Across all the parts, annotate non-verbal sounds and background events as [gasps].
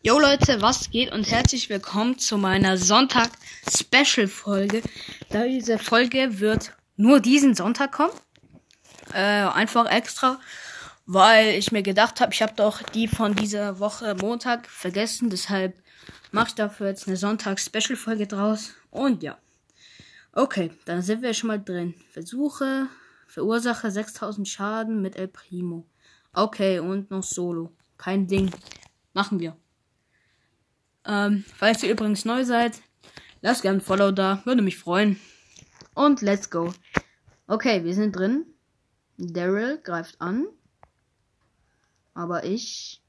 Jo Leute, was geht und herzlich willkommen zu meiner Sonntag-Special-Folge. Diese Folge wird nur diesen Sonntag kommen. Äh, einfach extra, weil ich mir gedacht habe, ich habe doch die von dieser Woche Montag vergessen. Deshalb mache ich dafür jetzt eine Sonntag-Special-Folge draus. Und ja. Okay, dann sind wir schon mal drin. Versuche, verursache 6000 Schaden mit El Primo. Okay, und noch Solo. Kein Ding. Machen wir. Ähm, falls ihr übrigens neu seid, lasst gerne ein Follow da. Würde mich freuen. Und let's go. Okay, wir sind drin. Daryl greift an. Aber ich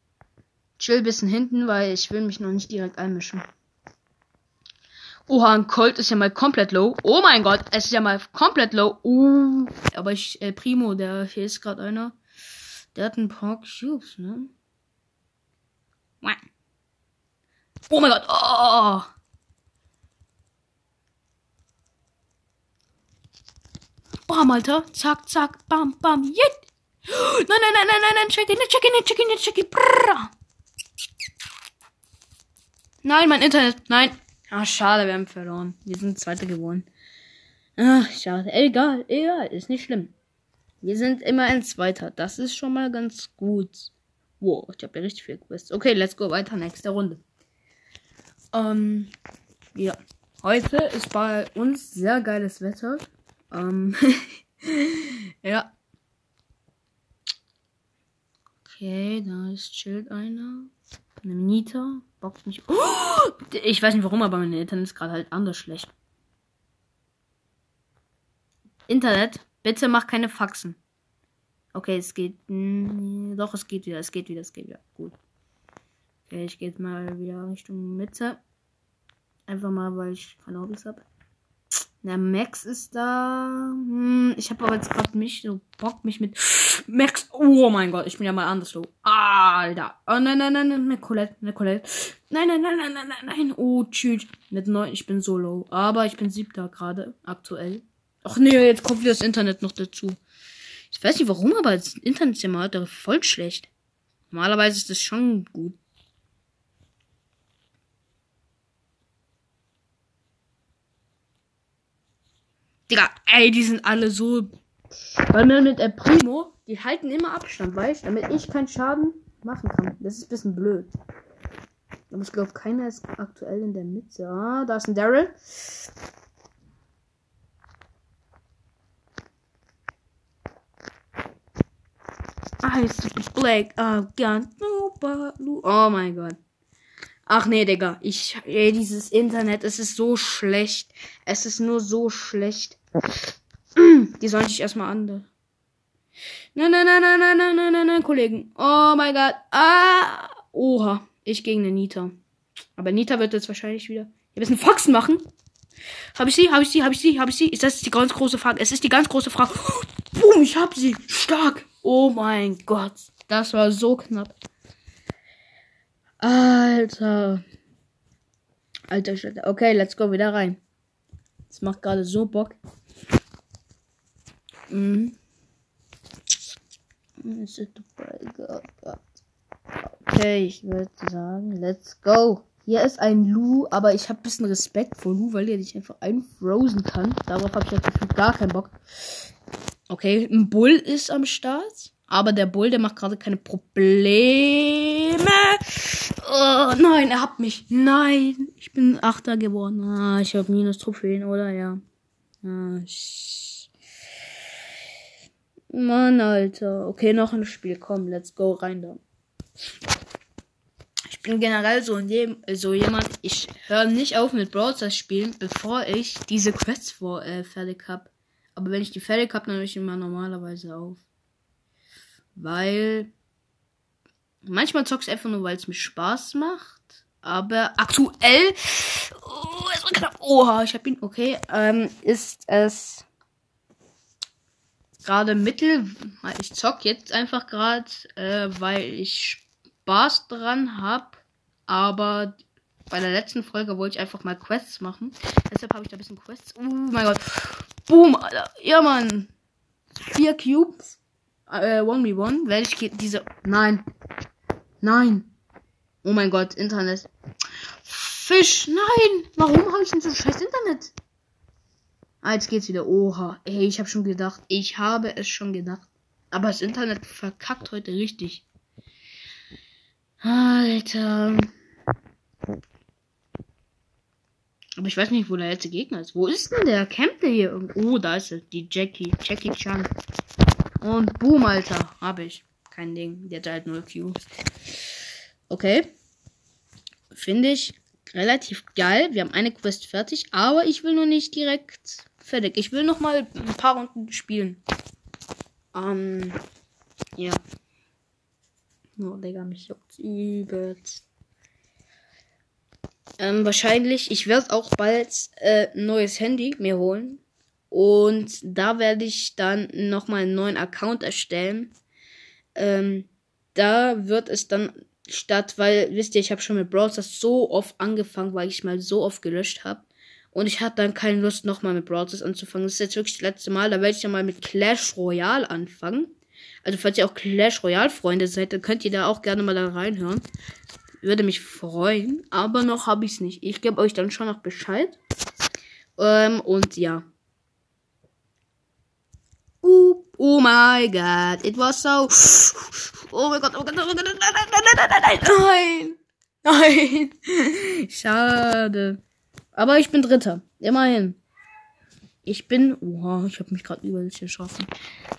chill bisschen hinten, weil ich will mich noch nicht direkt einmischen. Oha, ein Colt ist ja mal komplett low. Oh mein Gott, es ist ja mal komplett low. Uh, aber ich, äh, Primo, der, hier ist gerade einer. Der hat ein paar Cubes, ne? Oh mein Gott. Oh. Bam, Alter. Zack, zack, bam, bam. Yet. Nein, nein, nein, nein, nein, nein. Check nicht, check nicht, check nicht, check ihn. Brrr. Nein, mein Internet. Nein. Ah, schade, wir haben verloren. Wir sind Zweite geworden. Ach, schade. Egal, egal. Ist nicht schlimm. Wir sind immer ein Zweiter. Das ist schon mal ganz gut. Wow, ich habe ja richtig viel Quests. Okay, let's go weiter. Nächste Runde. Ähm, ja. Heute ist bei uns sehr geiles Wetter. Ähm, [laughs] ja. Okay, da ist chillt einer. Eine Nita. Bockt mich. Oh! Ich weiß nicht warum, aber mein Internet ist gerade halt anders schlecht. Internet, bitte mach keine Faxen. Okay, es geht. Mh, hm, doch, es geht wieder, es geht wieder, es geht wieder. Gut. Okay, ich gehe jetzt mal wieder Richtung Mitte. Einfach mal, weil ich keine Hobbys habe. Na, Max ist da. Hm, ich habe aber jetzt gerade mich so Bock, mich mit Max. Oh mein Gott, ich bin ja mal anders so. Alter. Oh nein, nein, nein, nein, eine Colette, eine Colette. Nein, nein, nein, nein, nein, nein, nein. Oh, tschüss. Mit neun, ich bin so low. Aber ich bin siebter gerade, aktuell. Ach nee, jetzt kommt wieder das Internet noch dazu. Ich weiß nicht warum, aber das Internet ist ja mal voll schlecht. Normalerweise ist das schon gut. Digga, ey, die sind alle so. Weil mir mit der Primo, die halten immer Abstand, weißt damit ich keinen Schaden machen kann. Das ist ein bisschen blöd. Aber ich glaube, keiner ist aktuell in der Mitte. Ah, da ist ein Daryl. I see black again. Oh mein Gott. Ach nee, Digga. Ich, ey, dieses Internet, es ist so schlecht. Es ist nur so schlecht. Die sollen sich erstmal an. Nein, nein, nein, nein, nein, nein, nein, nein, Kollegen. Oh mein Gott. Ah. Oha. Ich gegen eine Nita. Aber Nita wird jetzt wahrscheinlich wieder. Hier müssen Faxen machen. Habe ich sie? Habe ich sie? Habe ich sie? Habe ich sie? Ist das die ganz große Frage? Es ist die ganz große Frage. Boom, ich hab sie. Stark. Oh mein Gott. Das war so knapp. Alter. Alter Schritte. Okay, let's go wieder rein. Das macht gerade so Bock. Mhm. Okay, ich würde sagen, let's go. Hier ist ein Lu, aber ich habe bisschen Respekt vor Lu, weil er dich einfach einfrozen kann. Darauf habe ich natürlich gar keinen Bock. Okay, ein Bull ist am Start. Aber der Bull, der macht gerade keine Probleme. Oh, nein, er hat mich. Nein, ich bin Achter geworden. Ah, ich habe minus Trophäen, oder? Ja. Ah, Mann, Alter. Okay, noch ein Spiel. Komm, let's go rein da. Ich bin generell so, so jemand, ich höre nicht auf mit Browser spielen, bevor ich diese Quests vor, äh, fertig hab. Aber wenn ich die fertig hab, dann höre ich immer normalerweise auf. Weil manchmal zockst du einfach nur, weil es mir Spaß macht. Aber aktuell. Oh, es war knapp. Oha, ich hab ihn. Okay. Ähm, ist es gerade mittel. Ich zock jetzt einfach gerade, äh, weil ich Spaß dran hab. Aber bei der letzten Folge wollte ich einfach mal Quests machen. Deshalb habe ich da ein bisschen Quests. Oh mein Gott. Boom, Alter. Ja, Mann. Vier Cubes äh, 1v1 werde ich diese. Nein. Nein. Oh mein Gott, Internet. Fisch, nein! Warum habe ich denn so scheiß Internet? Ah, jetzt geht's wieder. Oha. Ey, ich habe schon gedacht. Ich habe es schon gedacht. Aber das Internet verkackt heute richtig. Alter. Aber ich weiß nicht, wo der letzte Gegner ist. Wo ist denn der? Campt der hier irgendwo? Oh, da ist er. Die Jackie. Jackie Chan. Und boom, Alter. Hab ich. Kein Ding. Der hat halt null Cubes. Okay. Finde ich relativ geil. Wir haben eine Quest fertig, aber ich will noch nicht direkt fertig. Ich will noch mal ein paar Runden spielen. Ähm, ja. Oh, Digga, mich juckt übelst. Ähm, wahrscheinlich, ich werde auch bald äh, ein neues Handy mir holen. Und da werde ich dann nochmal einen neuen Account erstellen. Ähm, da wird es dann statt, weil, wisst ihr, ich habe schon mit Brawl Stars so oft angefangen, weil ich mal so oft gelöscht habe. Und ich hatte dann keine Lust, nochmal mit Brawl Stars anzufangen. Das ist jetzt wirklich das letzte Mal. Da werde ich ja mal mit Clash Royale anfangen. Also, falls ihr auch Clash Royale Freunde seid, dann könnt ihr da auch gerne mal da reinhören. Würde mich freuen. Aber noch habe ich es nicht. Ich gebe euch dann schon noch Bescheid. Ähm, und ja. Uh, oh my god, it was so. Oh mein Gott, oh mein Gott, oh mein Gott, nein, nein, nein, nein, nein, nein. Schade. Aber ich bin Dritter. Immerhin. Ich bin. Oha, ich habe mich gerade übelst geschossen.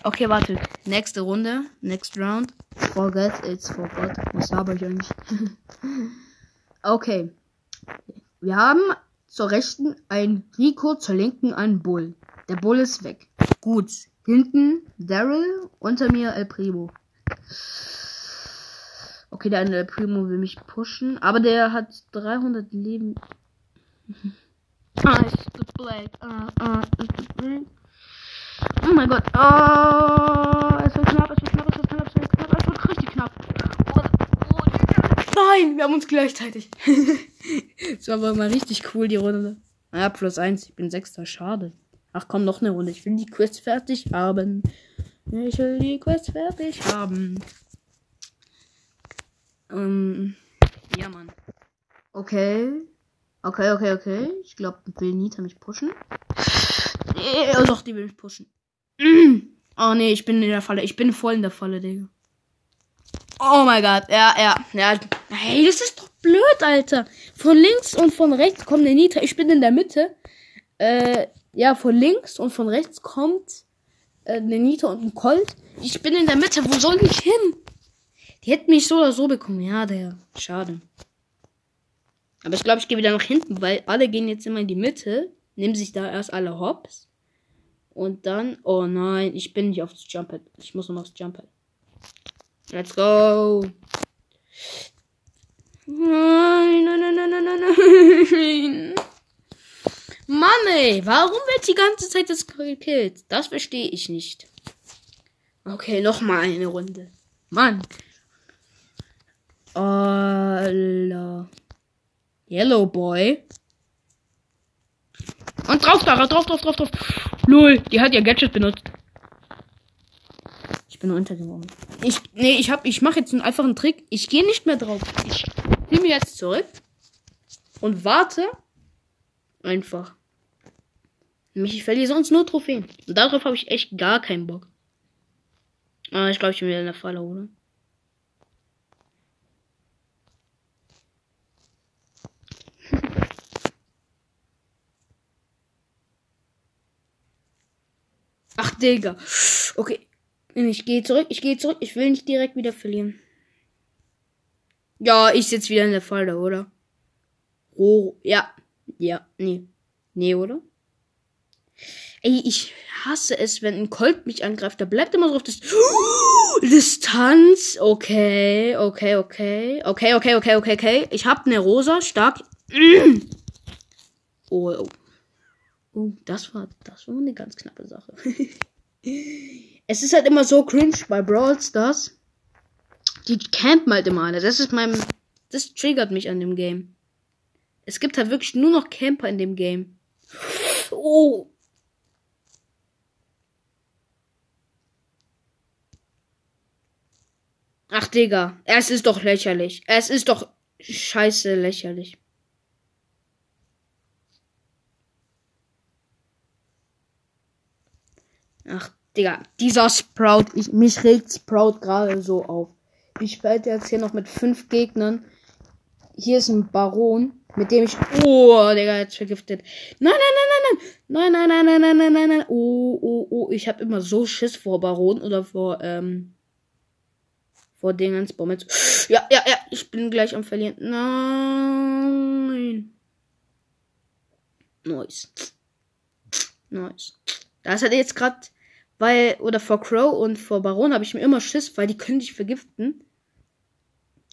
Okay, warte. Nächste Runde. Next round. Forget it's forgot. Was habe ich eigentlich? [laughs] okay. Wir haben zur rechten ein Rico, zur linken ein Bull. Der Bull ist weg. Gut. Hinten Daryl, unter mir El Primo. Okay, der eine El Primo will mich pushen, aber der hat 300 Leben. Ah, ist das black. Ah, ah, ist das black. Oh mein Gott. Oh, es wird knapp, es wird knapp, es wird knapp, es wird knapp, es wird richtig knapp. Oh, oh, nein, wir haben uns gleichzeitig. [laughs] das war aber mal richtig cool, die Runde. Naja, plus eins, ich bin Sechster, schade. Ach komm, noch eine Runde. Ich will die Quest fertig haben. Ich will die Quest fertig haben. Ähm, ja, Mann. Okay. Okay, okay, okay. Ich glaube, will Nita mich pushen. Nee, oh doch, die will mich pushen. [clears throat] Oh nee, ich bin in der Falle. Ich bin voll in der Falle, Digga. Oh mein Gott. Ja, ja, ja. Hey, das ist doch blöd, Alter. Von links und von rechts kommt der Nita. Ich bin in der Mitte. Äh, ja, von links und von rechts kommt äh, eine Nita und ein Colt. Ich bin in der Mitte. Wo soll ich hin? Die hätten mich so oder so bekommen. Ja, der. Schade. Aber ich glaube, ich gehe wieder nach hinten, weil alle gehen jetzt immer in die Mitte. Nehmen sich da erst alle Hops. Und dann. Oh nein, ich bin nicht aufs Jumppad. Ich muss noch aufs Jumppad. Let's go. Nein, nein, nein, nein, nein, nein, nein. Mann, ey, warum wird die ganze Zeit das gekillt? Das verstehe ich nicht. Okay, noch mal eine Runde. Mann. Allah. Yellow Boy. Und drauf, da, drauf, drauf, drauf, drauf. Lol, die hat ihr Gadget benutzt. Ich bin untergeworfen. Ich, nee, ich hab, ich mache jetzt einen einfachen Trick. Ich gehe nicht mehr drauf. Ich nehme jetzt zurück und warte einfach. Ich verliere sonst nur Trophäen. Und darauf habe ich echt gar keinen Bock. Ah, ich glaube, ich bin wieder in der Falle, oder? Digga. Okay. Ich gehe zurück, ich gehe zurück. Ich will nicht direkt wieder verlieren. Ja, ich sitze wieder in der Falle, oder? Oh, ja. Ja, nee. Nee, oder? Ey, ich hasse es, wenn ein Colt mich angreift. Da bleibt immer so auf das [gasps] Distanz. Okay, okay, okay. Okay, okay, okay, okay, okay. Ich hab eine Rosa, stark. [clears throat] Oh, oh. Oh, das war, das war eine ganz knappe Sache. [laughs] es ist halt immer so cringe bei Brawl Stars. Die campen halt immer alle. Das ist mein, das triggert mich an dem Game. Es gibt halt wirklich nur noch Camper in dem Game. Oh. Ach, Digga. Es ist doch lächerlich. Es ist doch scheiße lächerlich. Ach, Digga, dieser Sprout, ich, mich regt Sprout gerade so auf. Ich spiele jetzt hier noch mit fünf Gegnern. Hier ist ein Baron, mit dem ich. Oh, Digga, jetzt vergiftet. Nein, nein, nein, nein, nein. Nein, nein, nein, nein, nein, nein, nein. Oh, oh, oh. Ich habe immer so Schiss vor Baron oder vor, ähm. Vor Dingens. Moment. Ja, ja, ja. Ich bin gleich am Verlieren. Nein. Nice. Nice. Das hat jetzt gerade, weil, oder vor Crow und vor Baron habe ich mir immer Schiss, weil die können dich vergiften.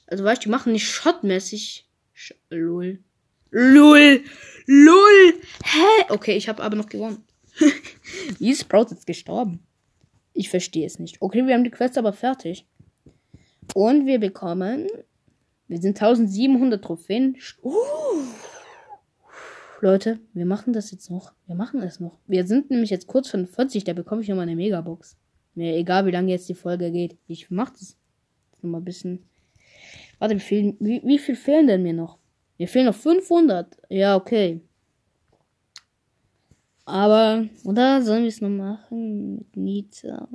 Also weißt du, die machen nicht shotmäßig. Sch lol. Lol. Lol. Hä? Okay, ich habe aber noch gewonnen. [laughs] Wie ist Sprout jetzt gestorben? Ich verstehe es nicht. Okay, wir haben die Quest aber fertig. Und wir bekommen. Wir sind 1700 Trophäen. Uh. Leute, wir machen das jetzt noch. Wir machen es noch. Wir sind nämlich jetzt kurz von 40, da bekomme ich nochmal eine Megabox. Mir egal, wie lange jetzt die Folge geht. Ich mach das. Nochmal ein bisschen. Warte, wie viel, wie, wie viel fehlen denn mir noch? Mir fehlen noch 500. Ja, okay. Aber, oder sollen wir es noch machen mit Nita?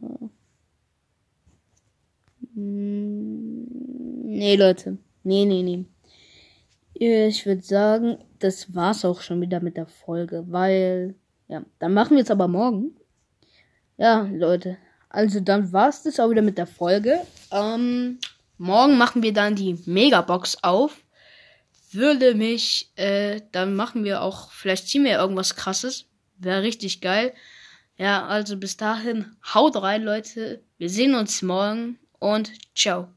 Hm, nee, Leute. Nee, nee, nee. Ich würde sagen, das war's auch schon wieder mit der Folge, weil, ja, dann machen wir es aber morgen. Ja, Leute, also dann war's das auch wieder mit der Folge. Ähm, morgen machen wir dann die Megabox auf. Würde mich, äh, dann machen wir auch, vielleicht ziehen wir irgendwas krasses. Wäre richtig geil. Ja, also bis dahin, haut rein, Leute. Wir sehen uns morgen und ciao.